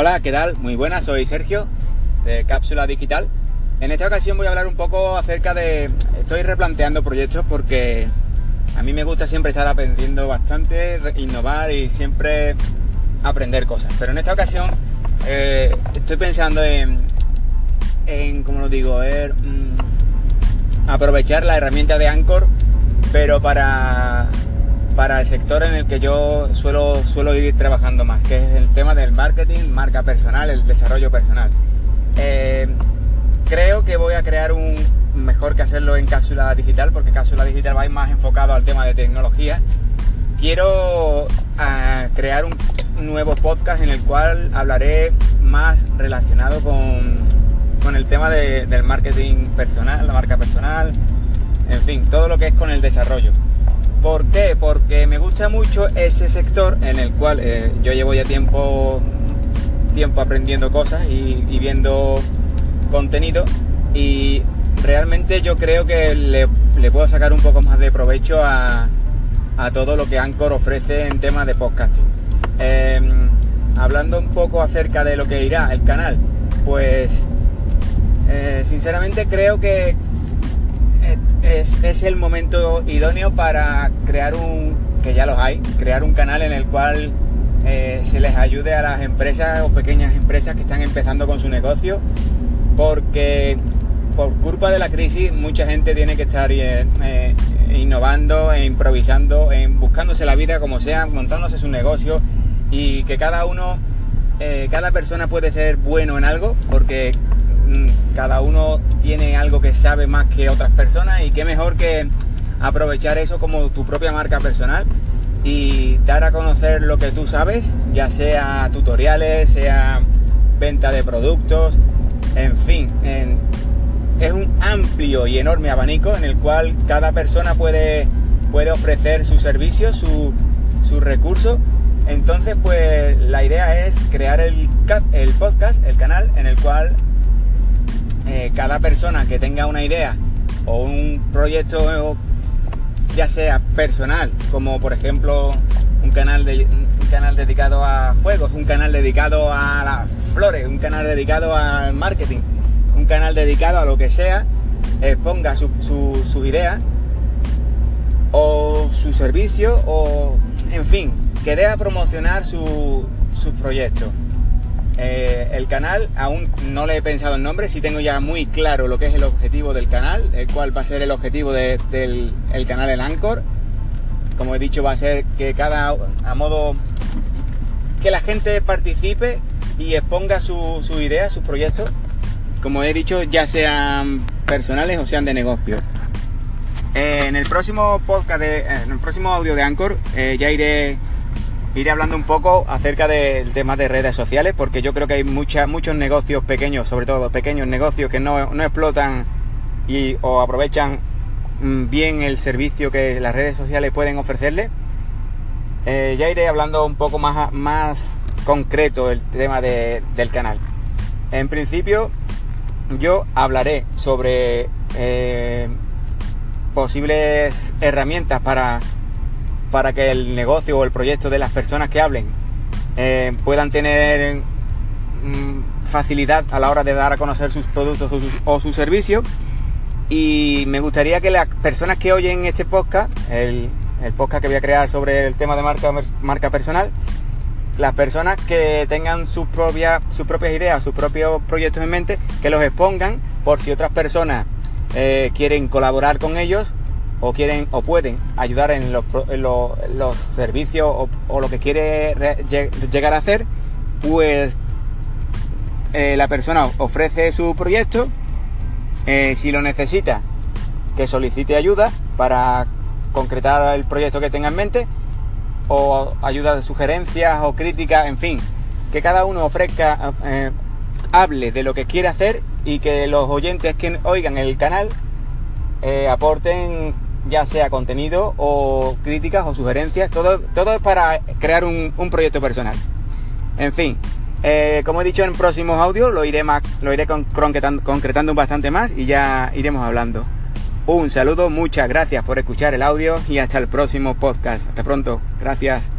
Hola, ¿qué tal? Muy buenas, soy Sergio de Cápsula Digital. En esta ocasión voy a hablar un poco acerca de... Estoy replanteando proyectos porque a mí me gusta siempre estar aprendiendo bastante, innovar y siempre aprender cosas. Pero en esta ocasión eh, estoy pensando en, en como lo digo, er, mm, aprovechar la herramienta de Anchor, pero para para el sector en el que yo suelo, suelo ir trabajando más, que es el tema del marketing, marca personal, el desarrollo personal. Eh, creo que voy a crear un mejor que hacerlo en cápsula digital, porque cápsula digital va más enfocado al tema de tecnología. Quiero ah, crear un nuevo podcast en el cual hablaré más relacionado con, con el tema del marketing personal, la marca personal, en fin, todo lo que es con el desarrollo. ¿Por qué? Porque me gusta mucho ese sector en el cual eh, yo llevo ya tiempo, tiempo aprendiendo cosas y, viendo contenido y realmente yo creo que le, puedo sacar un poco más de provecho a, todo lo que Anchor ofrece en temas de podcasting. Em, hablando un poco acerca de lo que irá el canal, pues eh, sinceramente creo que es, el momento idóneo para crear un, que ya los hay, crear un canal en el cual eh, se les ayude a las empresas o pequeñas empresas que están empezando con su negocio, porque por culpa de la crisis mucha gente tiene que estar eh, eh, innovando e improvisando, buscándose la vida como sea, montándose su negocio y que cada uno, cada persona puede ser bueno en algo, porque cada uno tiene algo que sabe más que otras personas y qué mejor que aprovechar eso como tu propia marca personal y dar a conocer lo que tú sabes, ya sea tutoriales, sea venta de productos, en fin, es un amplio y enorme abanico en el cual cada persona puede, puede ofrecer sus servicios, sus su recursos. Entonces, pues la idea es crear el, el podcast, el canal, en el cual eh, cada persona que tenga una idea o un proyecto ya sea personal, como por ejemplo un canal, de, un canal dedicado a juegos, un canal dedicado a las flores, un canal dedicado al marketing, un canal dedicado a lo que sea, exponga su, su, idea o su servicio o, en fin, que dé a promocionar su, su proyecto. Eh, el canal aún no le he pensado el nombre, sí tengo ya muy claro lo que es el objetivo del canal, el cual va a ser el objetivo del el canal El Anchor. Como he dicho, va a ser que cada, a modo, que la gente participe y exponga su, su idea, sus proyectos, como he dicho, ya sean personales o sean de negocio. Eh, en el próximo podcast, en el próximo audio de Anchor, eh, ya iré iré hablando un poco acerca del tema de redes sociales, porque yo creo que hay muchos negocios pequeños, sobre todo pequeños negocios que no, explotan y, o aprovechan mm, bien el servicio que las redes sociales pueden ofrecerle. Eh, ya iré hablando un poco más, más concreto del tema del canal. En principio, yo hablaré sobre eh, posibles herramientas para para que el negocio o el proyecto de las personas que hablen eh, puedan tener mm, facilidad a la hora de dar a conocer sus productos o sus, servicios. Y me gustaría que las personas que oyen este podcast, el, podcast que voy a crear sobre el tema de marca, marca personal, las personas que tengan sus propias, sus propias ideas, sus propios proyectos en mente, que los expongan por si otras personas eh, quieren colaborar con ellos o quieren o pueden ayudar en los, los servicios o, lo que quiere llegar a hacer, pues eh, la persona ofrece su proyecto, eh, si lo necesita, que solicite ayuda para concretar el proyecto que tenga en mente, o ayuda de sugerencias o críticas, en fin, que cada uno ofrezca, eh, hable de lo que quiere hacer y que los oyentes que oigan el canal aporten ya sea contenido o críticas o sugerencias, todo, todo es para crear un, proyecto personal. En fin, eh, como he dicho en próximos audios, lo iré, más, lo iré concretando, concretando bastante más y ya iremos hablando. Un saludo, muchas gracias por escuchar el audio y hasta el próximo podcast. Hasta pronto, gracias.